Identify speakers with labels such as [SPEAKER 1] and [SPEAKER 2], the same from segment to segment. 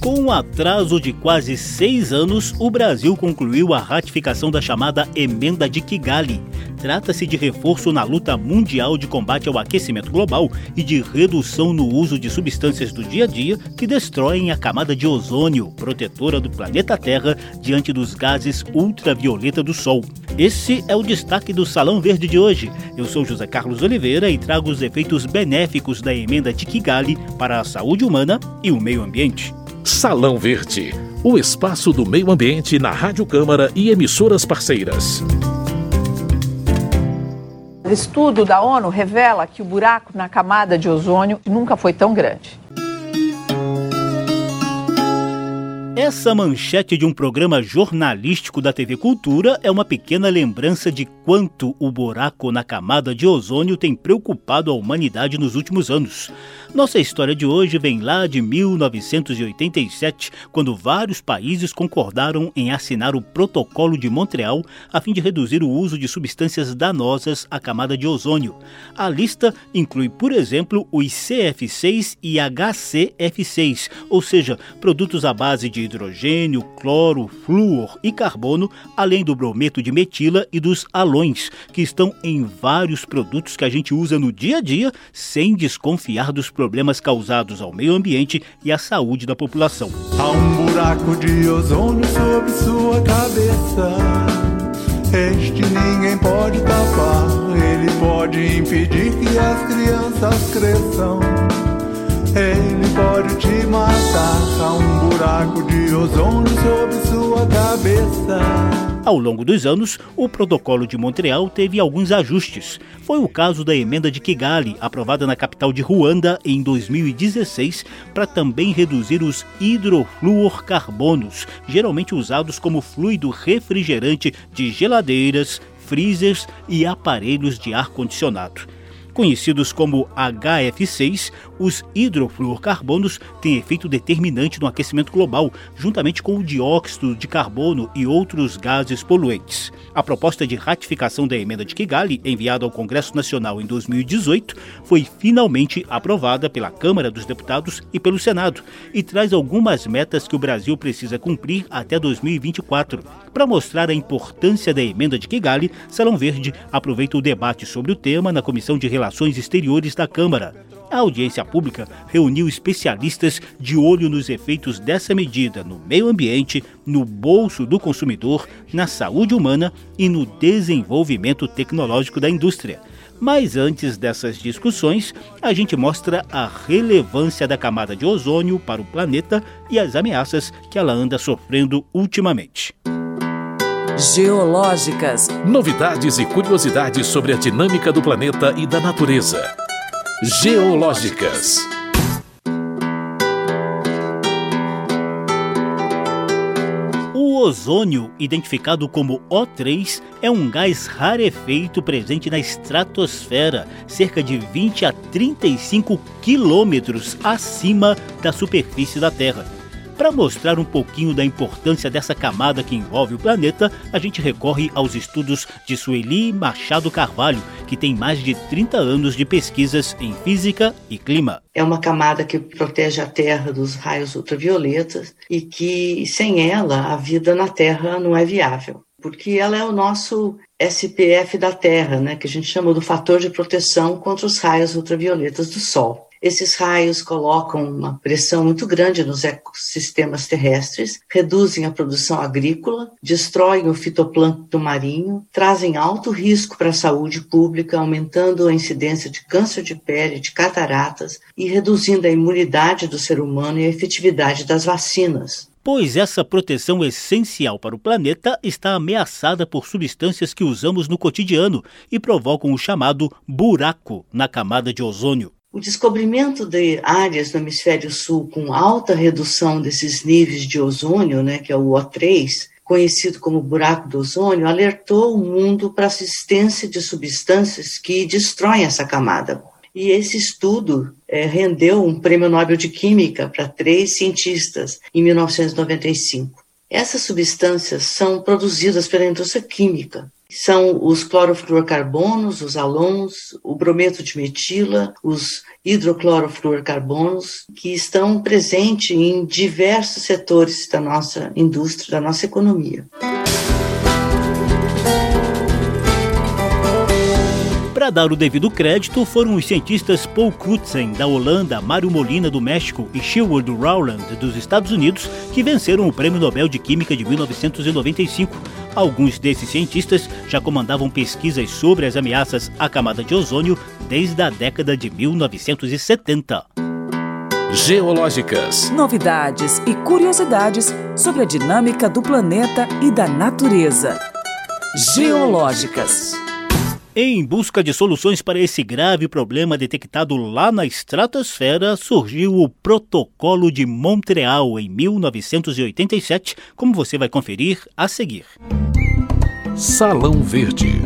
[SPEAKER 1] Com um atraso de quase seis anos, o Brasil concluiu a ratificação da chamada Emenda de Kigali. Trata-se de reforço na luta mundial de combate ao aquecimento global e de redução no uso de substâncias do dia a dia que destroem a camada de ozônio, protetora do planeta Terra diante dos gases ultravioleta do Sol. Esse é o destaque do Salão Verde de hoje. Eu sou José Carlos Oliveira e trago os efeitos benéficos da emenda de Kigali para a saúde humana e o meio ambiente.
[SPEAKER 2] Salão Verde, o espaço do meio ambiente na Rádio Câmara e emissoras parceiras.
[SPEAKER 3] O estudo da ONU revela que o buraco na camada de ozônio nunca foi tão grande.
[SPEAKER 1] Essa manchete de um programa jornalístico da TV Cultura é uma pequena lembrança de quanto o buraco na camada de ozônio tem preocupado a humanidade nos últimos anos. Nossa história de hoje vem lá de 1987, quando vários países concordaram em assinar o Protocolo de Montreal a fim de reduzir o uso de substâncias danosas à camada de ozônio. A lista inclui, por exemplo, os CF6 e HCF6, ou seja, produtos à base de hidrogênio, cloro, flúor e carbono, além do brometo de metila e dos halões, que estão em vários produtos que a gente usa no dia a dia sem desconfiar dos problemas causados ao meio ambiente e à saúde da população.
[SPEAKER 4] Há um buraco de ozônio sobre sua cabeça. Este ninguém pode tapar, ele pode impedir que as crianças cresçam. Ele pode te matar. Há um buraco de ozônio sobre sua cabeça.
[SPEAKER 1] Ao longo dos anos, o Protocolo de Montreal teve alguns ajustes. Foi o caso da emenda de Kigali, aprovada na capital de Ruanda em 2016, para também reduzir os hidrofluorcarbonos, geralmente usados como fluido refrigerante de geladeiras, freezers e aparelhos de ar-condicionado. Conhecidos como HF6, os hidrofluorcarbonos têm efeito determinante no aquecimento global, juntamente com o dióxido de carbono e outros gases poluentes. A proposta de ratificação da emenda de Kigali, enviada ao Congresso Nacional em 2018, foi finalmente aprovada pela Câmara dos Deputados e pelo Senado e traz algumas metas que o Brasil precisa cumprir até 2024. Para mostrar a importância da emenda de Kigali, Salão Verde aproveita o debate sobre o tema na Comissão de Relações Exteriores da Câmara. A audiência pública reuniu especialistas de olho nos efeitos dessa medida no meio ambiente, no bolso do consumidor, na saúde humana e no desenvolvimento tecnológico da indústria. Mas antes dessas discussões, a gente mostra a relevância da camada de ozônio para o planeta e as ameaças que ela anda sofrendo ultimamente.
[SPEAKER 2] Geológicas. Novidades e curiosidades sobre a dinâmica do planeta e da natureza. Geológicas.
[SPEAKER 1] O ozônio, identificado como O3, é um gás rarefeito presente na estratosfera, cerca de 20 a 35 quilômetros acima da superfície da Terra. Para mostrar um pouquinho da importância dessa camada que envolve o planeta, a gente recorre aos estudos de Sueli Machado Carvalho, que tem mais de 30 anos de pesquisas em física e clima.
[SPEAKER 5] É uma camada que protege a Terra dos raios ultravioletas e que, sem ela, a vida na Terra não é viável porque ela é o nosso SPF da Terra, né, que a gente chama do fator de proteção contra os raios ultravioletas do Sol. Esses raios colocam uma pressão muito grande nos ecossistemas terrestres, reduzem a produção agrícola, destroem o fitoplâncton marinho, trazem alto risco para a saúde pública, aumentando a incidência de câncer de pele, de cataratas e reduzindo a imunidade do ser humano e a efetividade das vacinas
[SPEAKER 1] pois essa proteção essencial para o planeta está ameaçada por substâncias que usamos no cotidiano e provocam o chamado buraco na camada de ozônio.
[SPEAKER 5] O descobrimento de áreas no hemisfério sul com alta redução desses níveis de ozônio, né, que é o O3, conhecido como buraco do ozônio, alertou o mundo para a existência de substâncias que destroem essa camada. E esse estudo é, rendeu um prêmio Nobel de Química para três cientistas em 1995. Essas substâncias são produzidas pela indústria química São os clorofluorcarbonos, os alons, o brometo de metila, os hidroclorofluorcarbonos, que estão presentes em diversos setores da nossa indústria, da nossa economia.
[SPEAKER 1] Para dar o devido crédito, foram os cientistas Paul Crutzen, da Holanda, Mário Molina, do México e Sherwood Rowland, dos Estados Unidos, que venceram o Prêmio Nobel de Química de 1995. Alguns desses cientistas já comandavam pesquisas sobre as ameaças à camada de ozônio desde a década de 1970.
[SPEAKER 2] Geológicas.
[SPEAKER 6] Novidades e curiosidades sobre a dinâmica do planeta e da natureza. Geológicas.
[SPEAKER 1] Em busca de soluções para esse grave problema detectado lá na estratosfera, surgiu o Protocolo de Montreal em 1987, como você vai conferir a seguir.
[SPEAKER 2] Salão Verde.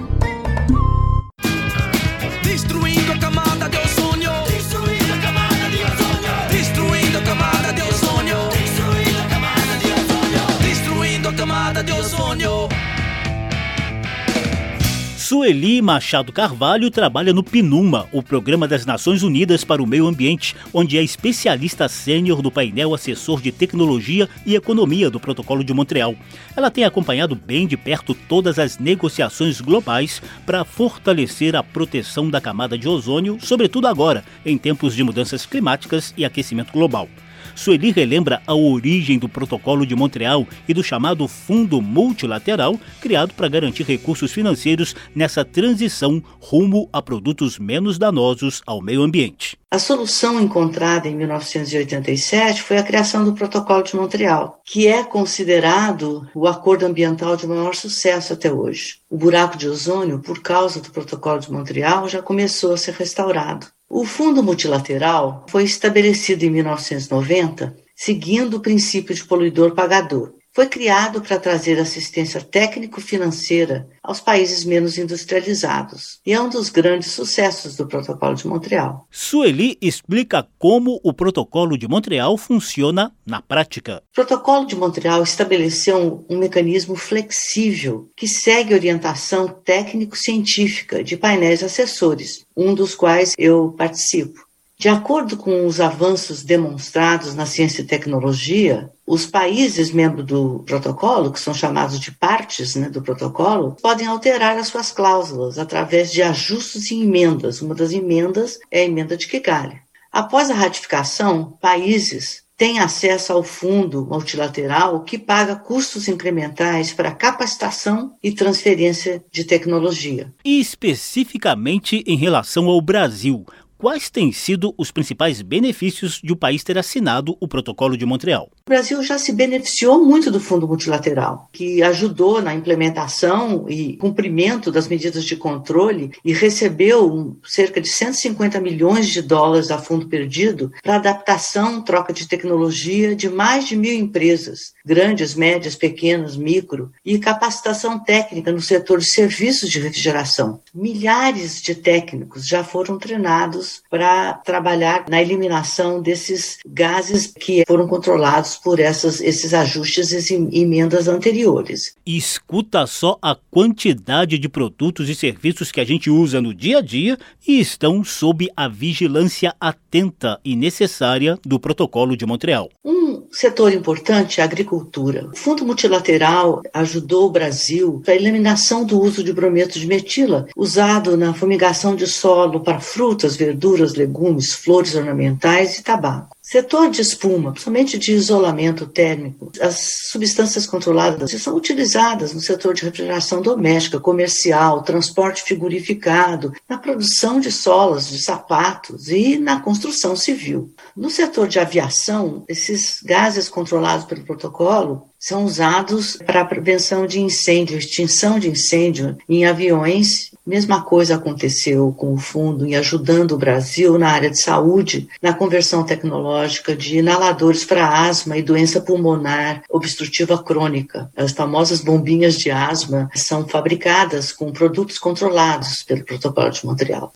[SPEAKER 1] Sueli Machado Carvalho trabalha no PNUMA, o Programa das Nações Unidas para o Meio Ambiente, onde é especialista sênior do painel assessor de tecnologia e economia do Protocolo de Montreal. Ela tem acompanhado bem de perto todas as negociações globais para fortalecer a proteção da camada de ozônio, sobretudo agora, em tempos de mudanças climáticas e aquecimento global. Sueli relembra a origem do Protocolo de Montreal e do chamado Fundo Multilateral, criado para garantir recursos financeiros nessa transição rumo a produtos menos danosos ao meio ambiente.
[SPEAKER 5] A solução encontrada em 1987 foi a criação do Protocolo de Montreal, que é considerado o acordo ambiental de maior sucesso até hoje. O buraco de ozônio, por causa do Protocolo de Montreal, já começou a ser restaurado. O Fundo Multilateral foi estabelecido em 1990, seguindo o princípio de poluidor-pagador. Foi criado para trazer assistência técnico-financeira aos países menos industrializados e é um dos grandes sucessos do Protocolo de Montreal.
[SPEAKER 1] Sueli explica como o Protocolo de Montreal funciona na prática.
[SPEAKER 5] O Protocolo de Montreal estabeleceu um, um mecanismo flexível que segue orientação técnico-científica de painéis assessores, um dos quais eu participo. De acordo com os avanços demonstrados na ciência e tecnologia, os países membros do protocolo, que são chamados de partes né, do protocolo, podem alterar as suas cláusulas através de ajustes e emendas. Uma das emendas é a emenda de Kigali. Após a ratificação, países têm acesso ao fundo multilateral que paga custos incrementais para capacitação e transferência de tecnologia.
[SPEAKER 1] E especificamente em relação ao Brasil, quais têm sido os principais benefícios de o país ter assinado o Protocolo de Montreal?
[SPEAKER 5] O Brasil já se beneficiou muito do Fundo Multilateral, que ajudou na implementação e cumprimento das medidas de controle e recebeu cerca de 150 milhões de dólares a fundo perdido para adaptação, troca de tecnologia de mais de mil empresas, grandes, médias, pequenas, micro, e capacitação técnica no setor de serviços de refrigeração. Milhares de técnicos já foram treinados para trabalhar na eliminação desses gases que foram controlados por essas, esses ajustes e emendas anteriores.
[SPEAKER 1] Escuta só a quantidade de produtos e serviços que a gente usa no dia a dia e estão sob a vigilância atenta e necessária do Protocolo de Montreal.
[SPEAKER 5] Um setor importante é a agricultura. O Fundo Multilateral ajudou o Brasil para a eliminação do uso de brometo de metila, usado na fumigação de solo para frutas, verduras, legumes, flores ornamentais e tabaco. Setor de espuma, principalmente de isolamento térmico, as substâncias controladas são utilizadas no setor de refrigeração doméstica, comercial, transporte figurificado, na produção de solas, de sapatos e na construção civil. No setor de aviação, esses gases controlados pelo protocolo são usados para a prevenção de incêndio, extinção de incêndio em aviões. Mesma coisa aconteceu com o fundo em ajudando o Brasil na área de saúde, na conversão tecnológica de inaladores para asma e doença pulmonar obstrutiva crônica. As famosas bombinhas de asma são fabricadas com produtos controlados pelo Protocolo de Montreal.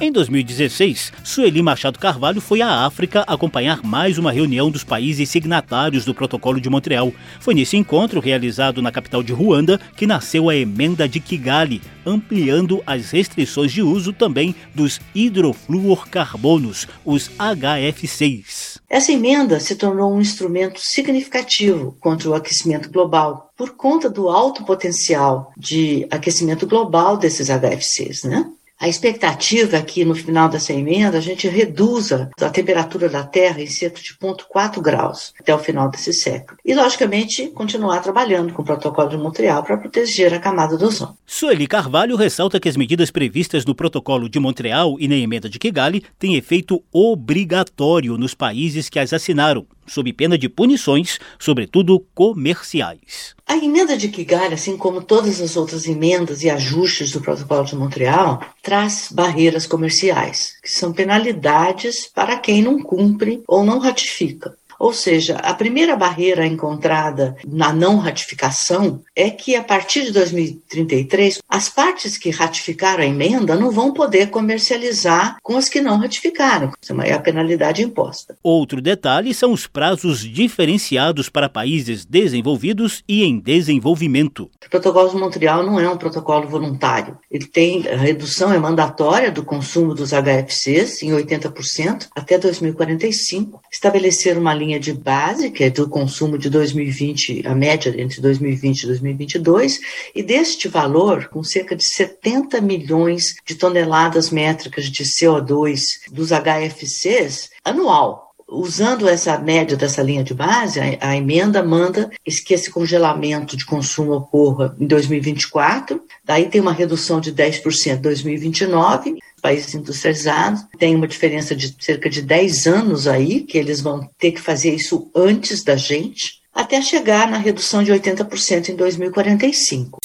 [SPEAKER 1] Em 2016, Sueli Machado Carvalho foi à África acompanhar mais uma reunião dos países signatários do Protocolo de Montreal. Foi nesse encontro, realizado na capital de Ruanda, que nasceu a Emenda de Kigali, ampliando as restrições de uso também dos hidrofluorcarbonos, os HF6.
[SPEAKER 5] Essa emenda se tornou um instrumento significativo contra o aquecimento global, por conta do alto potencial de aquecimento global desses HFCs, né? A expectativa é que no final dessa emenda a gente reduza a temperatura da Terra em cerca de 0,4 graus até o final desse século. E, logicamente, continuar trabalhando com o Protocolo de Montreal para proteger a camada do ozônio.
[SPEAKER 1] Sueli Carvalho ressalta que as medidas previstas no Protocolo de Montreal e na emenda de Kigali têm efeito obrigatório nos países que as assinaram, sob pena de punições, sobretudo comerciais.
[SPEAKER 5] A emenda de Kigali, assim como todas as outras emendas e ajustes do Protocolo de Montreal, traz barreiras comerciais, que são penalidades para quem não cumpre ou não ratifica. Ou seja, a primeira barreira encontrada na não ratificação é que a partir de 2033, as partes que ratificaram a emenda não vão poder comercializar com as que não ratificaram. Isso é a penalidade imposta.
[SPEAKER 1] Outro detalhe são os prazos diferenciados para países desenvolvidos e em desenvolvimento.
[SPEAKER 5] O protocolo de Montreal não é um protocolo voluntário. Ele tem a redução é mandatória do consumo dos HFCs em 80% até 2045, estabelecer uma linha de base, que é do consumo de 2020, a média entre 2020 e 2022, e deste valor, com cerca de 70 milhões de toneladas métricas de CO2 dos HFCs anual. Usando essa média dessa linha de base, a, a emenda manda que esse congelamento de consumo ocorra em 2024, daí tem uma redução de 10% em 2029, países industrializados, tem uma diferença de cerca de 10 anos aí, que eles vão ter que fazer isso antes da gente, até chegar na redução de 80% em 2045.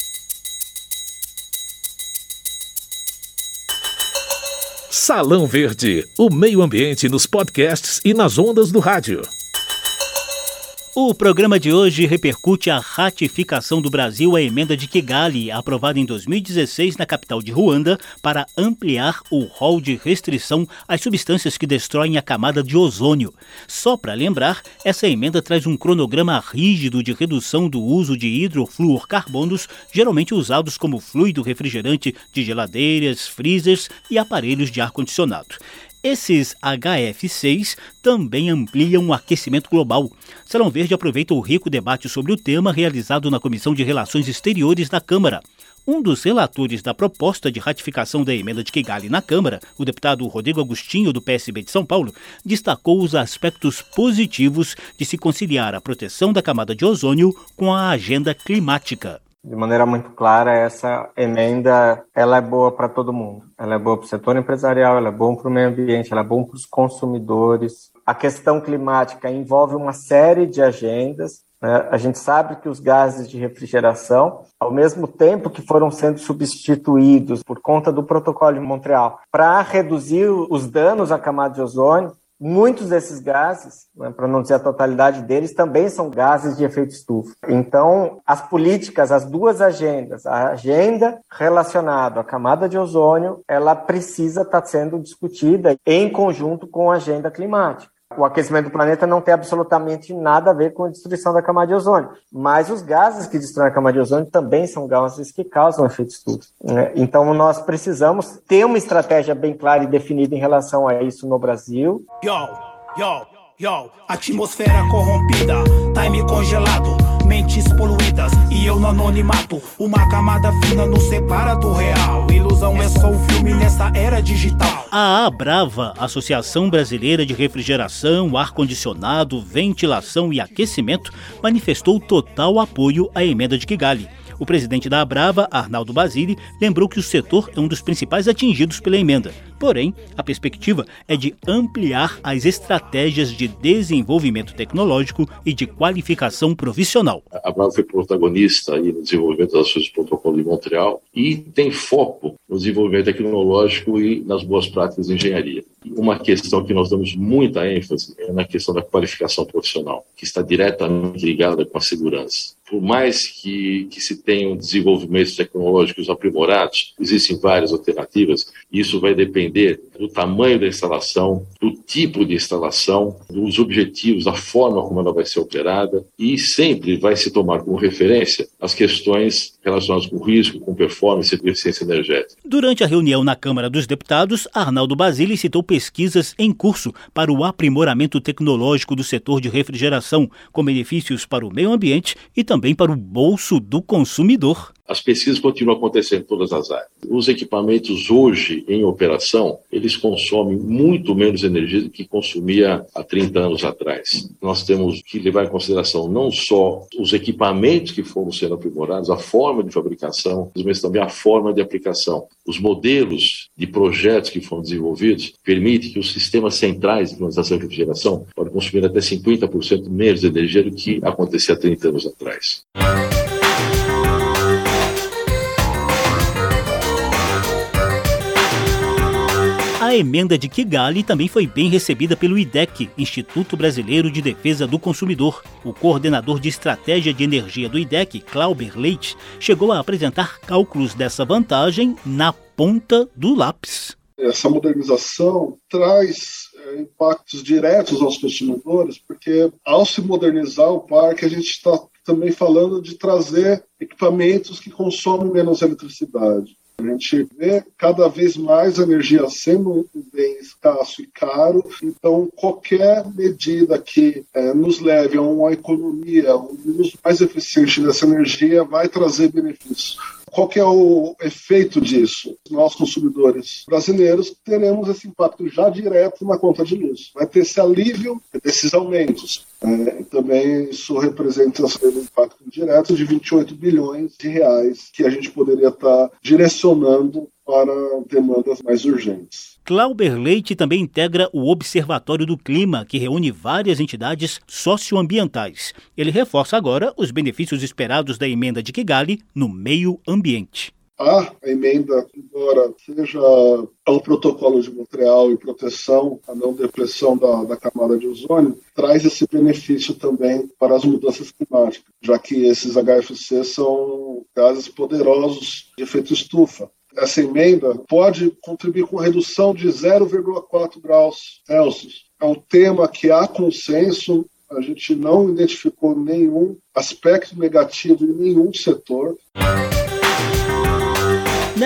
[SPEAKER 2] Salão Verde, o meio ambiente nos podcasts e nas ondas do rádio.
[SPEAKER 1] O programa de hoje repercute a ratificação do Brasil à emenda de Kigali, aprovada em 2016 na capital de Ruanda, para ampliar o rol de restrição às substâncias que destroem a camada de ozônio. Só para lembrar, essa emenda traz um cronograma rígido de redução do uso de hidrofluorcarbonos, geralmente usados como fluido refrigerante de geladeiras, freezers e aparelhos de ar-condicionado. Esses HF6 também ampliam o aquecimento global. Salão Verde aproveita o rico debate sobre o tema realizado na Comissão de Relações Exteriores da Câmara. Um dos relatores da proposta de ratificação da emenda de Kigali na Câmara, o deputado Rodrigo Agostinho, do PSB de São Paulo, destacou os aspectos positivos de se conciliar a proteção da camada de ozônio com a agenda climática
[SPEAKER 7] de maneira muito clara, essa emenda ela é boa para todo mundo. Ela é boa para o setor empresarial, ela é boa para o meio ambiente, ela é boa para os consumidores. A questão climática envolve uma série de agendas. Né? A gente sabe que os gases de refrigeração, ao mesmo tempo que foram sendo substituídos por conta do Protocolo de Montreal para reduzir os danos à camada de ozônio, Muitos desses gases, né, para não dizer a totalidade deles, também são gases de efeito estufa. Então, as políticas, as duas agendas, a agenda relacionada à camada de ozônio, ela precisa estar tá sendo discutida em conjunto com a agenda climática o aquecimento do planeta não tem absolutamente nada a ver com a destruição da camada de ozônio. Mas os gases que destroem a camada de ozônio também são gases que causam efeito estufa. Né? Então nós precisamos ter uma estratégia bem clara e definida em relação a isso no Brasil.
[SPEAKER 8] Yo, yo, yo, atmosfera corrompida, time congelado mentes poluídas e eu no anonimato. Uma camada fina nos separa do real. Ilusão é só um filme nessa era digital.
[SPEAKER 1] A Abrava, Associação Brasileira de Refrigeração, Ar-Condicionado, Ventilação e Aquecimento, manifestou total apoio à emenda de Kigali. O presidente da Abrava, Arnaldo Basile, lembrou que o setor é um dos principais atingidos pela emenda. Porém, a perspectiva é de ampliar as estratégias de desenvolvimento tecnológico e de qualificação profissional.
[SPEAKER 9] A Brava foi protagonista no desenvolvimento das ações do protocolo de Montreal e tem foco no desenvolvimento tecnológico e nas boas práticas de engenharia. Uma questão que nós damos muita ênfase é na questão da qualificação profissional, que está diretamente ligada com a segurança. Por mais que, que se tenham desenvolvimentos tecnológicos aprimorados, existem várias alternativas, isso vai depender do tamanho da instalação, do tipo de instalação, dos objetivos, da forma como ela vai ser operada, e sempre vai se tomar como referência as questões relacionadas com risco, com performance e eficiência energética.
[SPEAKER 1] Durante a reunião na Câmara dos Deputados, Arnaldo Basile citou pesquisas em curso para o aprimoramento tecnológico do setor de refrigeração, com benefícios para o meio ambiente e também para o bolso do consumidor.
[SPEAKER 9] As pesquisas continuam acontecendo em todas as áreas. Os equipamentos hoje em operação, eles consomem muito menos energia do que consumia há 30 anos atrás. Nós temos que levar em consideração não só os equipamentos que foram sendo aprimorados, a forma de fabricação, mas também a forma de aplicação. Os modelos de projetos que foram desenvolvidos permitem que os sistemas centrais de climatização e refrigeração podem consumir até 50% menos energia do que acontecia há 30 anos atrás.
[SPEAKER 1] A emenda de Kigali também foi bem recebida pelo IDEC, Instituto Brasileiro de Defesa do Consumidor. O coordenador de estratégia de energia do IDEC, Clauber Leite, chegou a apresentar cálculos dessa vantagem na ponta do lápis.
[SPEAKER 10] Essa modernização traz é, impactos diretos aos consumidores, porque ao se modernizar o parque, a gente está também falando de trazer equipamentos que consomem menos eletricidade. A gente vê cada vez mais energia sendo um bem escasso e caro, então qualquer medida que é, nos leve a uma economia, um uso mais eficiente dessa energia vai trazer benefícios. Qual que é o efeito disso? Nós, consumidores brasileiros, teremos esse impacto já direto na conta de luz. Vai ter esse alívio desses aumentos. É, também isso representa um impacto direto de 28 bilhões de reais que a gente poderia estar direcionando para demandas mais urgentes.
[SPEAKER 1] Clauber Leite também integra o Observatório do Clima, que reúne várias entidades socioambientais. Ele reforça agora os benefícios esperados da emenda de Kigali no meio ambiente.
[SPEAKER 10] A emenda, embora seja ao protocolo de Montreal e proteção à não depressão da, da camada de ozônio, traz esse benefício também para as mudanças climáticas, já que esses HFC são gases poderosos de efeito estufa essa emenda pode contribuir com redução de 0,4 graus Celsius. É um tema que há consenso, a gente não identificou nenhum aspecto negativo em nenhum setor.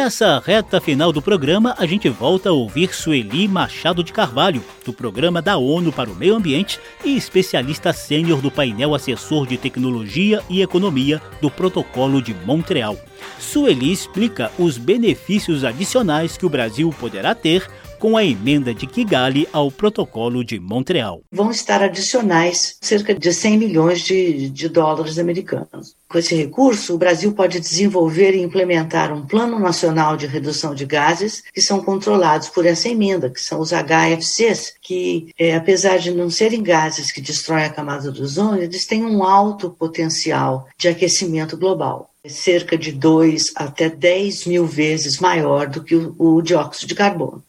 [SPEAKER 1] Nessa reta final do programa, a gente volta a ouvir Sueli Machado de Carvalho, do Programa da ONU para o Meio Ambiente e especialista sênior do painel assessor de tecnologia e economia do Protocolo de Montreal. Sueli explica os benefícios adicionais que o Brasil poderá ter com a emenda de Kigali ao Protocolo de Montreal.
[SPEAKER 5] Vão estar adicionais cerca de 100 milhões de, de dólares americanos. Com esse recurso, o Brasil pode desenvolver e implementar um Plano Nacional de Redução de Gases que são controlados por essa emenda, que são os HFCs, que, é, apesar de não serem gases que destroem a camada do ozônio, eles têm um alto potencial de aquecimento global cerca de 2 até 10 mil vezes maior do que o, o dióxido de carbono.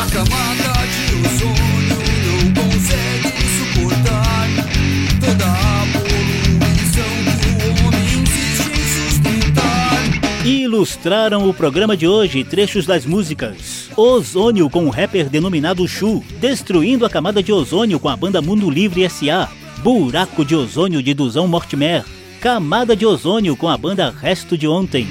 [SPEAKER 5] A camada de ozônio não consegue suportar
[SPEAKER 1] toda a poluição que o homem insiste em sustentar. Ilustraram o programa de hoje trechos das músicas Ozônio com o rapper denominado Chu, Destruindo a camada de ozônio com a banda Mundo Livre S.A., Buraco de ozônio de Duzão Mortimer, Camada de Ozônio com a banda Resto de Ontem.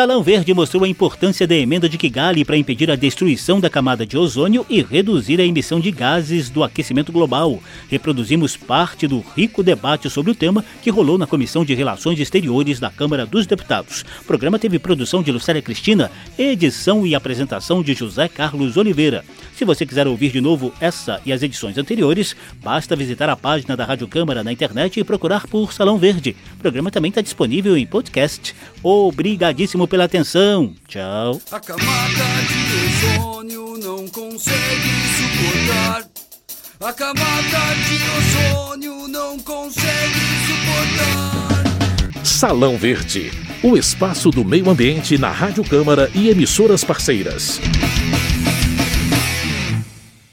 [SPEAKER 1] Salão Verde mostrou a importância da emenda de Kigali para impedir a destruição da camada de ozônio e reduzir a emissão de gases do aquecimento global reproduzimos parte do rico debate sobre o tema que rolou na Comissão de Relações Exteriores da Câmara dos Deputados. O programa teve produção de Lucélia Cristina, edição e apresentação de José Carlos Oliveira. Se você quiser ouvir de novo essa e as edições anteriores, basta visitar a página da Rádio Câmara na internet e procurar por Salão Verde. O programa também está disponível em podcast. Obrigadíssimo pela atenção. Tchau. A camada de ozônio não consegue suportar a camada de ozônio não consegue suportar.
[SPEAKER 2] Salão Verde, o espaço do meio ambiente na Rádio Câmara e emissoras parceiras.